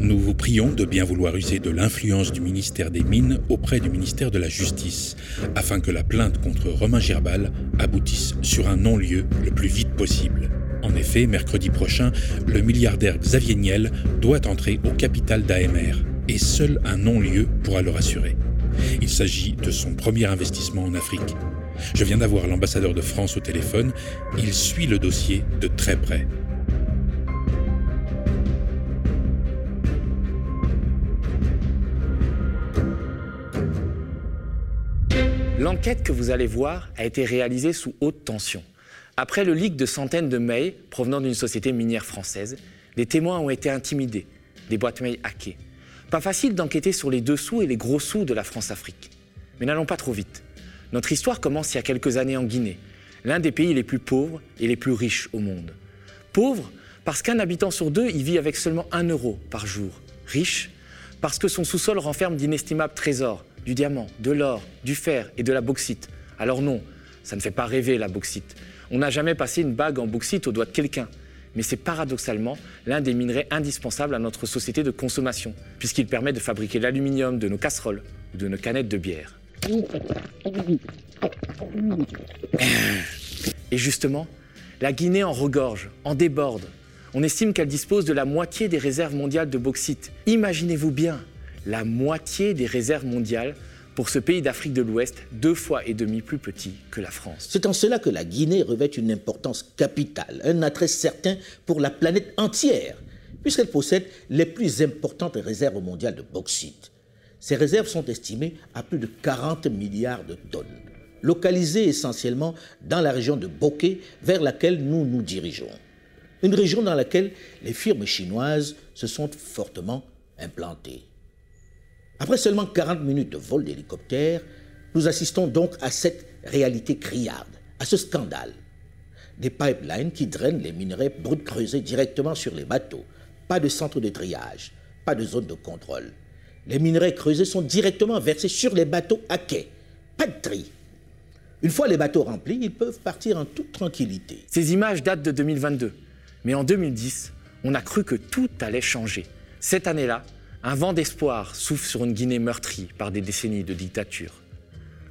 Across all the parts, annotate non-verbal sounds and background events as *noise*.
Nous vous prions de bien vouloir user de l'influence du ministère des Mines auprès du ministère de la Justice, afin que la plainte contre Romain Girbal aboutisse sur un non-lieu le plus vite possible. En effet, mercredi prochain, le milliardaire Xavier Niel doit entrer au capital d'AMR, et seul un non-lieu pourra le rassurer. Il s'agit de son premier investissement en Afrique. Je viens d'avoir l'ambassadeur de France au téléphone, il suit le dossier de très près. L'enquête que vous allez voir a été réalisée sous haute tension. Après le leak de centaines de mails provenant d'une société minière française, des témoins ont été intimidés, des boîtes mails hackées. Pas facile d'enquêter sur les dessous et les gros sous de la France-Afrique. Mais n'allons pas trop vite. Notre histoire commence il y a quelques années en Guinée, l'un des pays les plus pauvres et les plus riches au monde. Pauvre parce qu'un habitant sur deux y vit avec seulement un euro par jour. Riche parce que son sous-sol renferme d'inestimables trésors, du diamant, de l'or, du fer et de la bauxite. Alors non, ça ne fait pas rêver la bauxite. On n'a jamais passé une bague en bauxite au doigt de quelqu'un. Mais c'est paradoxalement l'un des minerais indispensables à notre société de consommation, puisqu'il permet de fabriquer l'aluminium de nos casseroles ou de nos canettes de bière. *laughs* Et justement, la Guinée en regorge, en déborde. On estime qu'elle dispose de la moitié des réserves mondiales de bauxite. Imaginez-vous bien, la moitié des réserves mondiales pour ce pays d'Afrique de l'Ouest, deux fois et demi plus petit que la France. C'est en cela que la Guinée revêt une importance capitale, un attrait certain pour la planète entière, puisqu'elle possède les plus importantes réserves mondiales de bauxite. Ces réserves sont estimées à plus de 40 milliards de tonnes, localisées essentiellement dans la région de Bokeh, vers laquelle nous nous dirigeons. Une région dans laquelle les firmes chinoises se sont fortement implantées. Après seulement 40 minutes de vol d'hélicoptère, nous assistons donc à cette réalité criarde, à ce scandale. Des pipelines qui drainent les minerais bruts creusés directement sur les bateaux. Pas de centre de triage, pas de zone de contrôle. Les minerais creusés sont directement versés sur les bateaux à quai. Pas de tri. Une fois les bateaux remplis, ils peuvent partir en toute tranquillité. Ces images datent de 2022. Mais en 2010, on a cru que tout allait changer. Cette année-là, un vent d'espoir souffle sur une Guinée meurtrie par des décennies de dictature.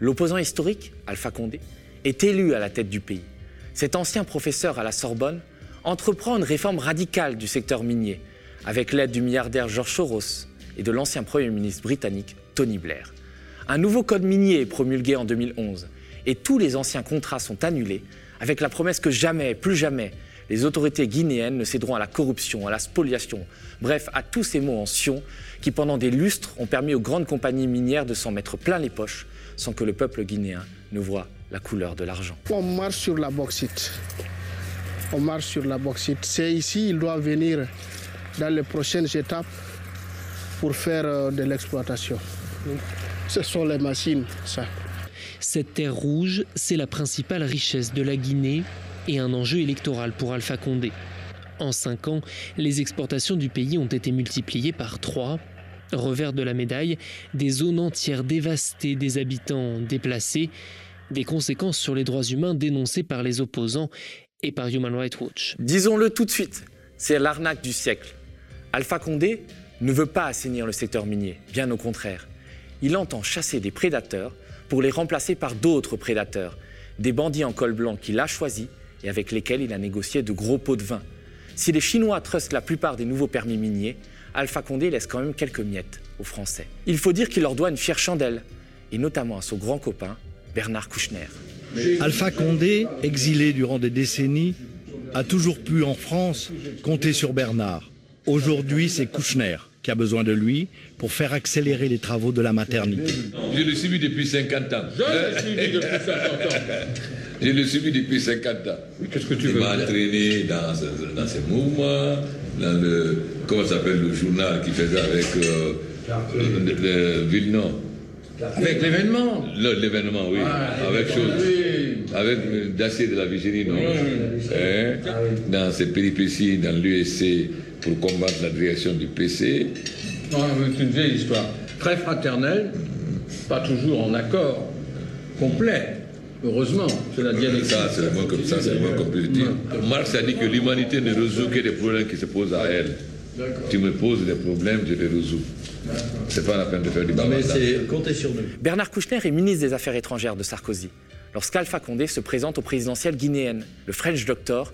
L'opposant historique, Alpha Condé, est élu à la tête du pays. Cet ancien professeur à la Sorbonne entreprend une réforme radicale du secteur minier, avec l'aide du milliardaire George Soros et de l'ancien Premier ministre britannique Tony Blair. Un nouveau code minier est promulgué en 2011 et tous les anciens contrats sont annulés avec la promesse que jamais, plus jamais, les autorités guinéennes ne céderont à la corruption, à la spoliation, bref, à tous ces mots en sion qui, pendant des lustres, ont permis aux grandes compagnies minières de s'en mettre plein les poches sans que le peuple guinéen ne voie la couleur de l'argent. On marche sur la bauxite. On marche sur la bauxite. C'est ici, il doit venir dans les prochaines étapes pour faire euh, de l'exploitation. Ce sont les machines, ça. Cette terre rouge, c'est la principale richesse de la Guinée et un enjeu électoral pour Alpha Condé. En cinq ans, les exportations du pays ont été multipliées par trois. Revers de la médaille, des zones entières dévastées, des habitants déplacés, des conséquences sur les droits humains dénoncées par les opposants et par Human Rights Watch. Disons-le tout de suite, c'est l'arnaque du siècle. Alpha Condé ne veut pas assainir le secteur minier, bien au contraire. Il entend chasser des prédateurs pour les remplacer par d'autres prédateurs, des bandits en col blanc qu'il a choisis et avec lesquels il a négocié de gros pots de vin. Si les Chinois trustent la plupart des nouveaux permis miniers, Alpha Condé laisse quand même quelques miettes aux Français. Il faut dire qu'il leur doit une fière chandelle, et notamment à son grand copain, Bernard Kouchner. Alpha Condé, exilé durant des décennies, a toujours pu en France compter sur Bernard. Aujourd'hui, c'est Kouchner qui a besoin de lui pour faire accélérer les travaux de la maternité. Je le suis depuis 50 ans. Je le suis depuis 50 ans. *laughs* Je le suis depuis 50 ans. Qu'est-ce que tu Il veux m'a entraîné dans, dans ces mouvements, dans le, comment s'appelle le journal qu'il faisait avec euh, le, le Villeneuve. Avec l'événement L'événement, oui. Ah, avec chose. oui. Avec euh, d'acier de la Virginie, non Hein? Dans ses péripéties dans l'USC pour combattre la direction du PC. Ah, C'est une vieille histoire. Très fraternelle, pas toujours en accord complet. Heureusement, c'est la dialectique. Ça, c'est le moins comme ça, c'est le moins qu'on peut dire. Marx a dit que l'humanité ne résout que des problèmes qui se posent à elle. Tu me poses des problèmes, je les résous. C'est pas la peine de faire du Non mais bavardage. c'est comptez sur nous. Bernard Kouchner est ministre des Affaires étrangères de Sarkozy. Lorsqu'Alpha Condé se présente aux présidentielles guinéennes, le French Doctor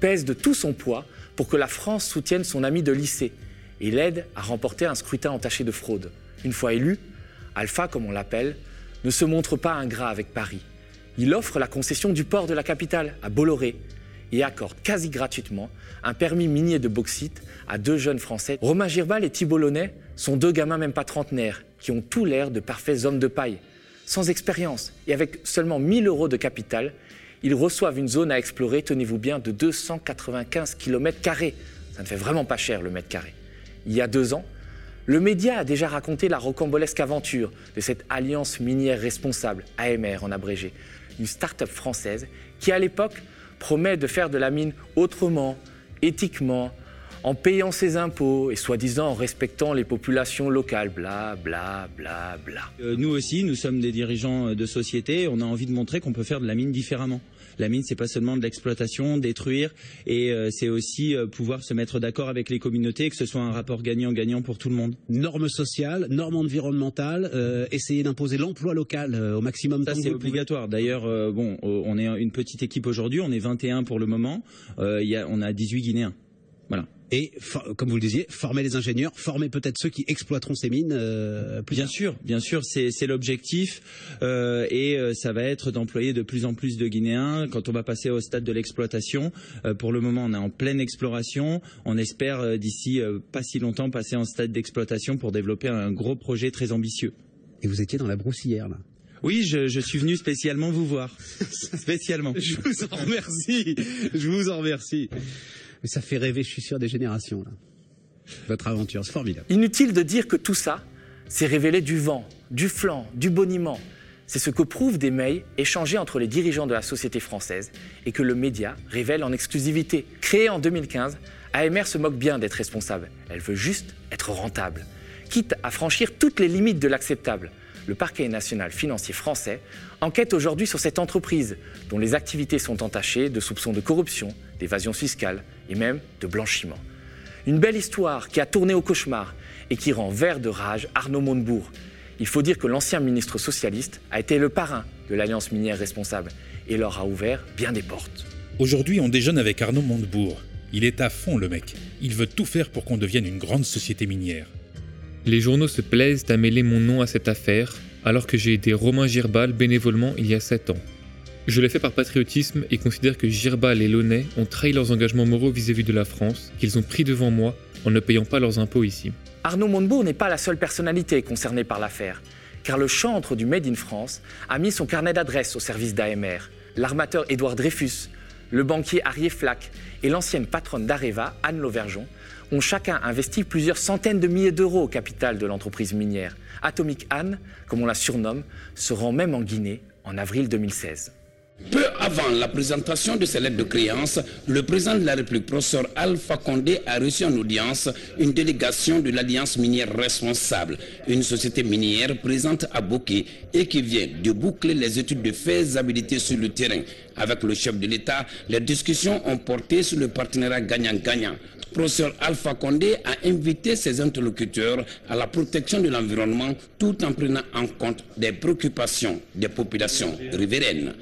pèse de tout son poids pour que la France soutienne son ami de lycée et l'aide à remporter un scrutin entaché de fraude. Une fois élu, Alpha, comme on l'appelle, ne se montre pas ingrat avec Paris. Il offre la concession du port de la capitale, à Bolloré, et accorde quasi gratuitement un permis minier de bauxite à deux jeunes Français. Romain Girbal et Thibault sont deux gamins même pas trentenaires, qui ont tout l'air de parfaits hommes de paille. Sans expérience et avec seulement 1000 euros de capital, ils reçoivent une zone à explorer, tenez-vous bien, de 295 km. Ça ne fait vraiment pas cher le mètre carré. Il y a deux ans, le média a déjà raconté la rocambolesque aventure de cette alliance minière responsable, AMR en abrégé, une start-up française qui à l'époque promet de faire de la mine autrement, éthiquement, en payant ses impôts et soi-disant en respectant les populations locales, bla bla bla bla. Euh, nous aussi, nous sommes des dirigeants de société. On a envie de montrer qu'on peut faire de la mine différemment. La mine, c'est pas seulement de l'exploitation, détruire, et euh, c'est aussi euh, pouvoir se mettre d'accord avec les communautés, que ce soit un rapport gagnant-gagnant pour tout le monde. Normes sociales, normes environnementales, euh, essayer d'imposer l'emploi local euh, au maximum. Ça, c'est obligatoire. D'ailleurs, euh, bon, on est une petite équipe aujourd'hui. On est 21 pour le moment. Y a, on a 18 Guinéens. Voilà. Et comme vous le disiez, former les ingénieurs, former peut-être ceux qui exploiteront ces mines. euh, plus Bien tard. sûr, bien sûr, c'est c'est l'objectif euh, et euh, ça va être d'employer de plus en plus de Guinéens quand on va passer au stade de l'exploitation. Euh, pour le moment, on est en pleine exploration. On espère euh, d'ici euh, pas si longtemps passer en stade d'exploitation pour développer un gros projet très ambitieux. Et vous étiez dans la broussière là. Oui, je, je suis venu spécialement vous voir, *laughs* spécialement. Je vous en remercie. Je vous en remercie. Mais ça fait rêver, je suis sûr, des générations là. Votre aventure, c'est formidable. Inutile de dire que tout ça, c'est révélé du vent, du flanc, du boniment. C'est ce que prouvent des mails échangés entre les dirigeants de la société française et que le média révèle en exclusivité. Créée en 2015, AMR se moque bien d'être responsable. Elle veut juste être rentable. Quitte à franchir toutes les limites de l'acceptable, le parquet national financier français enquête aujourd'hui sur cette entreprise dont les activités sont entachées de soupçons de corruption, d'évasion fiscale et même de blanchiment. Une belle histoire qui a tourné au cauchemar et qui rend vert de rage Arnaud Montebourg. Il faut dire que l'ancien ministre socialiste a été le parrain de l'Alliance minière responsable et leur a ouvert bien des portes. Aujourd'hui, on déjeune avec Arnaud Montebourg. Il est à fond, le mec. Il veut tout faire pour qu'on devienne une grande société minière. Les journaux se plaisent à mêler mon nom à cette affaire, alors que j'ai aidé Romain Girbal bénévolement il y a 7 ans. Je l'ai fait par patriotisme et considère que Girbal et Launay ont trahi leurs engagements moraux vis-à-vis de la France, qu'ils ont pris devant moi en ne payant pas leurs impôts ici. Arnaud Montebourg n'est pas la seule personnalité concernée par l'affaire, car le chantre du Made in France a mis son carnet d'adresses au service d'AMR. L'armateur Édouard Dreyfus, le banquier Arié Flack et l'ancienne patronne d'Areva, Anne Lauvergeon, ont chacun investi plusieurs centaines de milliers d'euros au capital de l'entreprise minière. Atomic Anne, comme on la surnomme, se rend même en Guinée en avril 2016. Peu avant la présentation de ces lettres de créance, le président de la République, professeur Alpha Condé, a reçu en audience une délégation de l'Alliance minière responsable, une société minière présente à Bokeh et qui vient de boucler les études de faisabilité sur le terrain. Avec le chef de l'État, les discussions ont porté sur le partenariat gagnant-gagnant. Professeur Alpha Condé a invité ses interlocuteurs à la protection de l'environnement tout en prenant en compte des préoccupations des populations riveraines.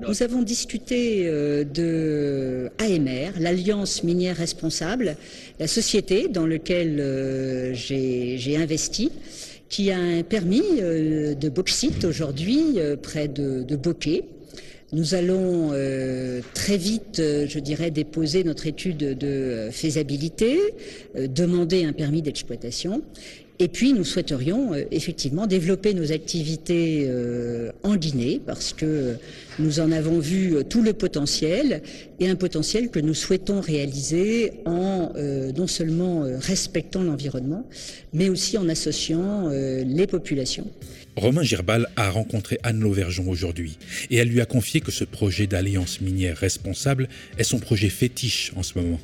Nous avons discuté euh, de AMR, l'Alliance minière responsable, la société dans laquelle euh, j'ai investi, qui a un permis euh, de bauxite aujourd'hui près de, de Bokeh. Nous allons euh, très vite, euh, je dirais, déposer notre étude de faisabilité, euh, demander un permis d'exploitation. Et puis, nous souhaiterions euh, effectivement développer nos activités euh, en Guinée parce que nous en avons vu euh, tout le potentiel et un potentiel que nous souhaitons réaliser en non seulement respectant l'environnement, mais aussi en associant les populations. Romain Girbal a rencontré Anne Lauvergeon aujourd'hui et elle lui a confié que ce projet d'alliance minière responsable est son projet fétiche en ce moment.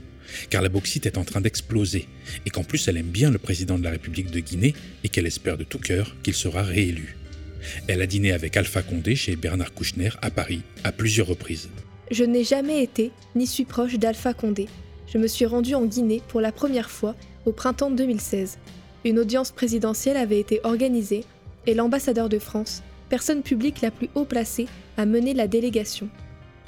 Car la bauxite est en train d'exploser et qu'en plus elle aime bien le président de la République de Guinée et qu'elle espère de tout cœur qu'il sera réélu. Elle a dîné avec Alpha Condé chez Bernard Kouchner à Paris à plusieurs reprises. Je n'ai jamais été ni suis proche d'Alpha Condé. Je me suis rendue en Guinée pour la première fois au printemps 2016. Une audience présidentielle avait été organisée et l'ambassadeur de France, personne publique la plus haut placée, a mené la délégation.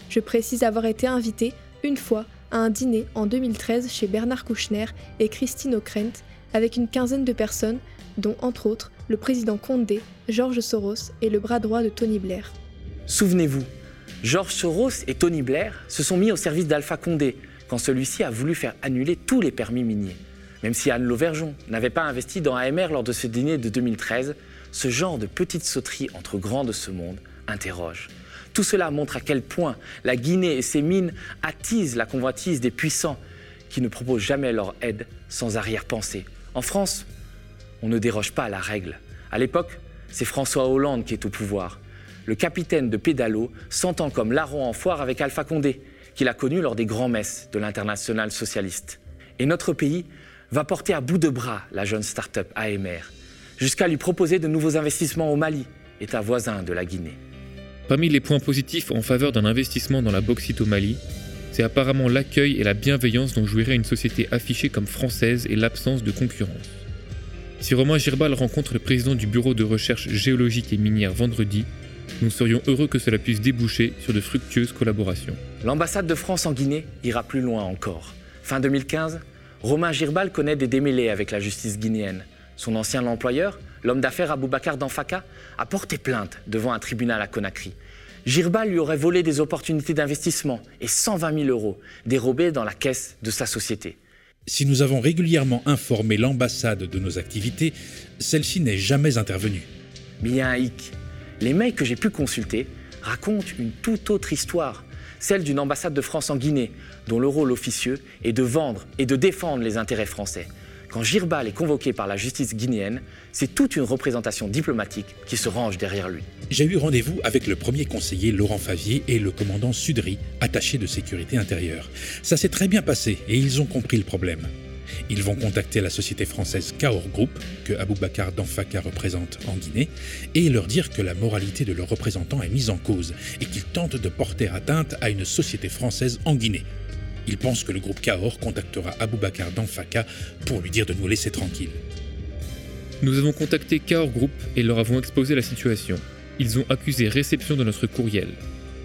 Je précise avoir été invité une fois à un dîner en 2013 chez Bernard Kouchner et Christine O'Krent avec une quinzaine de personnes, dont entre autres le président Condé, Georges Soros et le bras droit de Tony Blair. Souvenez-vous, Georges Soros et Tony Blair se sont mis au service d'Alpha Condé quand celui-ci a voulu faire annuler tous les permis miniers. Même si Anne Lauvergeon n'avait pas investi dans AMR lors de ce dîner de 2013, ce genre de petite sauterie entre grands de ce monde Tout cela montre à quel point la Guinée et ses mines attisent la convoitise des puissants qui ne proposent jamais leur aide sans arrière-pensée. En France, on ne déroge pas à la règle. À l'époque, c'est François Hollande qui est au pouvoir. Le capitaine de Pédalo s'entend comme larron en foire avec Alpha Condé, qu'il a connu lors des grands-messes de l'international socialiste. Et notre pays va porter à bout de bras la jeune start-up AMR, jusqu'à lui proposer de nouveaux investissements au Mali, État voisin de la Guinée. Parmi les points positifs en faveur d'un investissement dans la bauxite au Mali, c'est apparemment l'accueil et la bienveillance dont jouirait une société affichée comme française et l'absence de concurrence. Si Romain Girbal rencontre le président du bureau de recherche géologique et minière vendredi, nous serions heureux que cela puisse déboucher sur de fructueuses collaborations. L'ambassade de France en Guinée ira plus loin encore. Fin 2015, Romain Girbal connaît des démêlés avec la justice guinéenne. Son ancien employeur, l'homme d'affaires Aboubacar Danfaka, a porté plainte devant un tribunal à Conakry. Girbal lui aurait volé des opportunités d'investissement et 120 000 euros dérobés dans la caisse de sa société. Si nous avons régulièrement informé l'ambassade de nos activités, celle-ci n'est jamais intervenue. Mais il y a un hic. Les mails que j'ai pu consulter racontent une toute autre histoire, celle d'une ambassade de France en Guinée, dont le rôle officieux est de vendre et de défendre les intérêts français. Quand Girbal est convoqué par la justice guinéenne, c'est toute une représentation diplomatique qui se range derrière lui. J'ai eu rendez-vous avec le premier conseiller Laurent Favier et le commandant Sudry, attaché de sécurité intérieure. Ça s'est très bien passé et ils ont compris le problème. Ils vont contacter la société française Cahors Group, que Aboubacar Danfaka représente en Guinée, et leur dire que la moralité de leurs représentants est mise en cause et qu'ils tentent de porter atteinte à une société française en Guinée. Ils pensent que le groupe Cahors contactera Aboubacar Danfaka pour lui dire de nous laisser tranquilles. Nous avons contacté Cahors Group et leur avons exposé la situation. Ils ont accusé réception de notre courriel.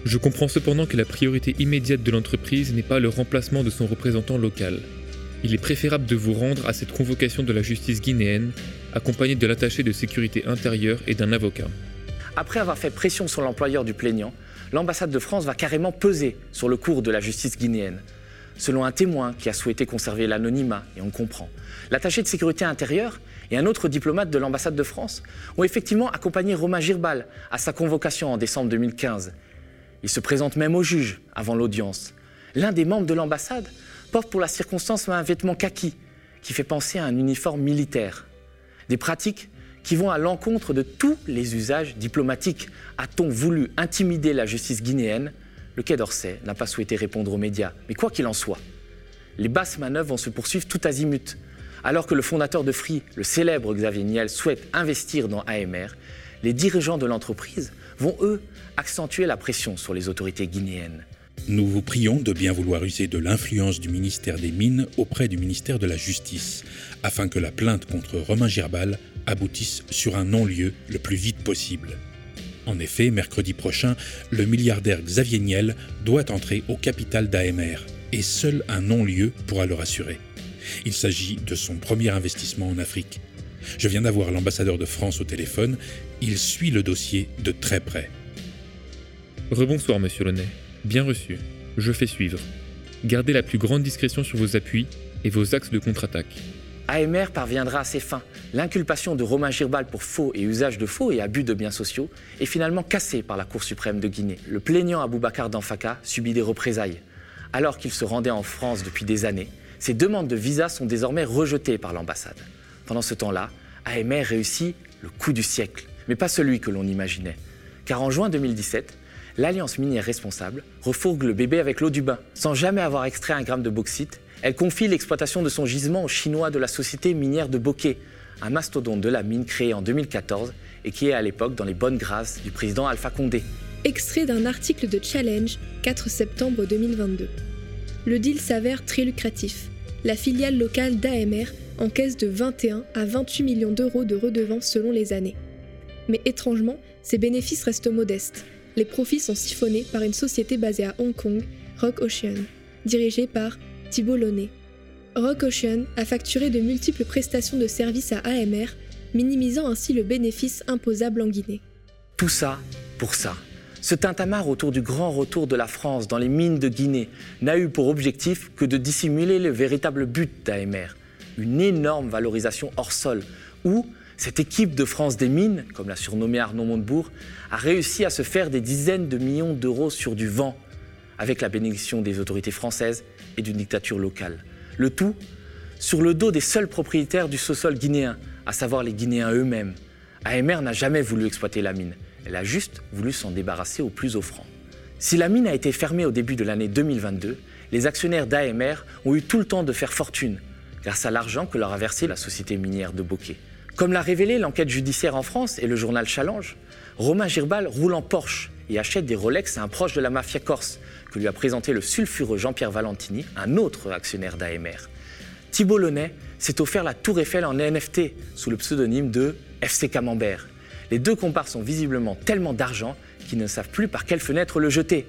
Je comprends cependant que la priorité immédiate de l'entreprise n'est pas le remplacement de son représentant local. Il est préférable de vous rendre à cette convocation de la justice guinéenne, accompagné de l'attaché de sécurité intérieure et d'un avocat. Après avoir fait pression sur l'employeur du plaignant, l'ambassade de France va carrément peser sur le cours de la justice guinéenne. Selon un témoin qui a souhaité conserver l'anonymat, et on comprend, l'attaché de sécurité intérieure et un autre diplomate de l'ambassade de France ont effectivement accompagné Romain Girbal à sa convocation en décembre 2015. Il se présente même au juge avant l'audience. L'un des membres de l'ambassade porte pour la circonstance un vêtement kaki qui fait penser à un uniforme militaire. Des pratiques qui vont à l'encontre de tous les usages diplomatiques. A-t-on voulu intimider la justice guinéenne Le Quai d'Orsay n'a pas souhaité répondre aux médias. Mais quoi qu'il en soit, les basses manœuvres vont se poursuivre tout azimut. Alors que le fondateur de Free, le célèbre Xavier Niel, souhaite investir dans AMR, les dirigeants de l'entreprise vont, eux, accentuer la pression sur les autorités guinéennes. Nous vous prions de bien vouloir user de l'influence du ministère des Mines auprès du ministère de la Justice, afin que la plainte contre Romain Girbal aboutisse sur un non-lieu le plus vite possible. En effet, mercredi prochain, le milliardaire Xavier Niel doit entrer au capital d'AMR, et seul un non-lieu pourra le rassurer. Il s'agit de son premier investissement en Afrique. Je viens d'avoir l'ambassadeur de France au téléphone, il suit le dossier de très près. Rebonsoir, monsieur Launay. Bien reçu. Je fais suivre. Gardez la plus grande discrétion sur vos appuis et vos axes de contre-attaque. AMR parviendra à ses fins. L'inculpation de Romain Girbal pour faux et usage de faux et abus de biens sociaux est finalement cassée par la Cour suprême de Guinée. Le plaignant Aboubacar Danfaka subit des représailles. Alors qu'il se rendait en France depuis des années, ses demandes de visa sont désormais rejetées par l'ambassade. Pendant ce temps-là, AMR réussit le coup du siècle, mais pas celui que l'on imaginait. Car en juin 2017, l'Alliance minière responsable refourgue le bébé avec l'eau du bain. Sans jamais avoir extrait un gramme de bauxite, elle confie l'exploitation de son gisement aux Chinois de la société minière de Bokeh, un mastodonte de la mine créé en 2014 et qui est à l'époque dans les bonnes grâces du président Alpha Condé. Extrait d'un article de Challenge, 4 septembre 2022. Le deal s'avère très lucratif. La filiale locale d'AMR encaisse de 21 à 28 millions d'euros de redevances selon les années. Mais étrangement, ces bénéfices restent modestes. Les profits sont siphonnés par une société basée à Hong Kong, Rock Ocean, dirigée par Thibault a facturé de multiples prestations de services à AMR, minimisant ainsi le bénéfice imposable en Guinée. Tout ça pour ça. Ce tintamarre autour du grand retour de la France dans les mines de Guinée n'a eu pour objectif que de dissimuler le véritable but d'AMR, une énorme valorisation hors sol, où cette équipe de France des mines, comme l'a surnommé Arnaud Montebourg, a réussi à se faire des dizaines de millions d'euros sur du vent, avec la bénédiction des autorités françaises et d'une dictature locale. Le tout sur le dos des seuls propriétaires du sous-sol guinéen, à savoir les Guinéens eux-mêmes. AMR n'a jamais voulu exploiter la mine. Elle a juste voulu s'en débarrasser au plus offrant. Si la mine a été fermée au début de l'année 2022, les actionnaires d'AMR ont eu tout le temps de faire fortune grâce à l'argent que leur a versé la société minière de Bokeh. Comme l'a révélé l'enquête judiciaire en France et le journal Challenge, Romain Girbal roule en Porsche et achète des Rolex à un proche de la mafia corse que lui a présenté le sulfureux Jean-Pierre Valentini, un autre actionnaire d'AMR. Thibault Launay s'est offert la Tour Eiffel en NFT sous le pseudonyme de FC Camembert les deux comparses ont visiblement tellement d'argent qu'ils ne savent plus par quelle fenêtre le jeter.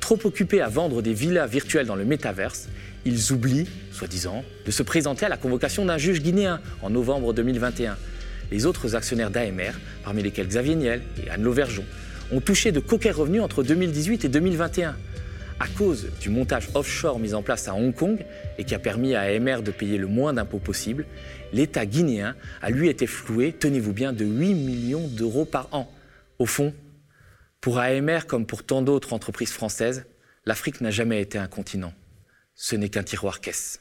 Trop occupés à vendre des villas virtuelles dans le métaverse, ils oublient, soi-disant, de se présenter à la convocation d'un juge guinéen en novembre 2021. Les autres actionnaires d'AMR, parmi lesquels Xavier Niel et Anne Lauvergeon, ont touché de coquets revenus entre 2018 et 2021 à cause du montage offshore mis en place à Hong Kong et qui a permis à AMR de payer le moins d'impôts possible, l'État guinéen a lui été floué, tenez-vous bien, de 8 millions d'euros par an. Au fond, pour AMR comme pour tant d'autres entreprises françaises, l'Afrique n'a jamais été un continent. Ce n'est qu'un tiroir caisse.